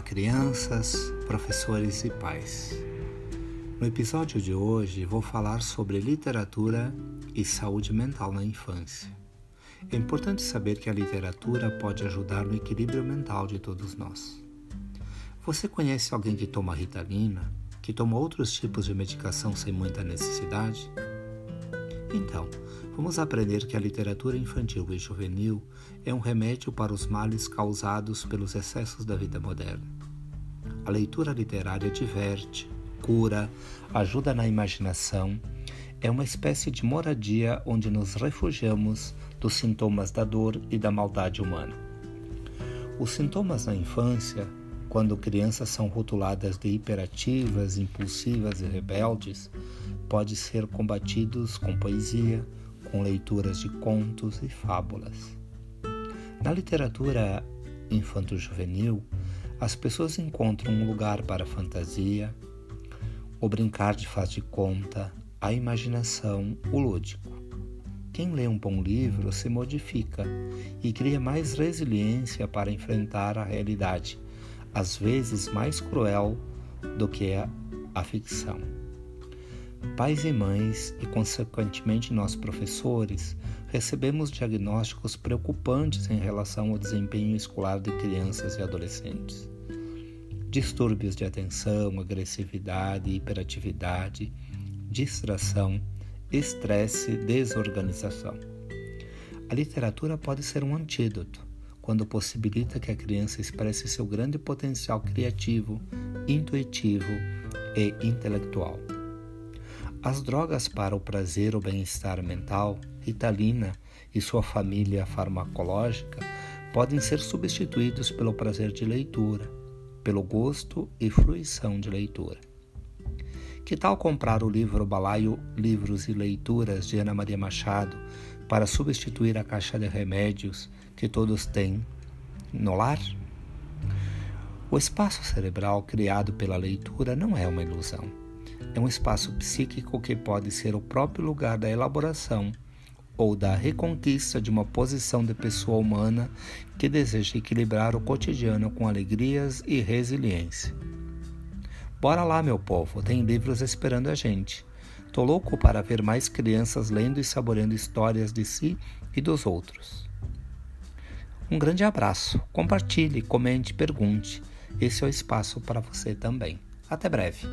crianças, professores e pais. No episódio de hoje vou falar sobre literatura e saúde mental na infância. É importante saber que a literatura pode ajudar no equilíbrio mental de todos nós. Você conhece alguém que toma ritalina, que toma outros tipos de medicação sem muita necessidade? Então, vamos aprender que a literatura infantil e juvenil é um remédio para os males causados pelos excessos da vida moderna. A leitura literária diverte, cura, ajuda na imaginação, é uma espécie de moradia onde nos refugiamos dos sintomas da dor e da maldade humana. Os sintomas na infância, quando crianças são rotuladas de hiperativas, impulsivas e rebeldes, pode ser combatidos com poesia, com leituras de contos e fábulas. Na literatura infanto-juvenil, as pessoas encontram um lugar para a fantasia, o brincar de faz de conta, a imaginação, o lúdico. Quem lê um bom livro se modifica e cria mais resiliência para enfrentar a realidade, às vezes mais cruel do que a ficção. Pais e mães, e consequentemente nós professores, recebemos diagnósticos preocupantes em relação ao desempenho escolar de crianças e adolescentes. Distúrbios de atenção, agressividade, hiperatividade, distração, estresse, desorganização. A literatura pode ser um antídoto quando possibilita que a criança expresse seu grande potencial criativo, intuitivo e intelectual. As drogas para o prazer ou bem-estar mental, Ritalina e sua família farmacológica, podem ser substituídos pelo prazer de leitura, pelo gosto e fruição de leitura. Que tal comprar o livro Balaio Livros e Leituras de Ana Maria Machado para substituir a caixa de remédios que todos têm no lar? O espaço cerebral criado pela leitura não é uma ilusão é um espaço psíquico que pode ser o próprio lugar da elaboração ou da reconquista de uma posição de pessoa humana que deseja equilibrar o cotidiano com alegrias e resiliência. Bora lá, meu povo, tem livros esperando a gente. Tô louco para ver mais crianças lendo e saboreando histórias de si e dos outros. Um grande abraço, compartilhe, comente, pergunte. Esse é o espaço para você também. Até breve.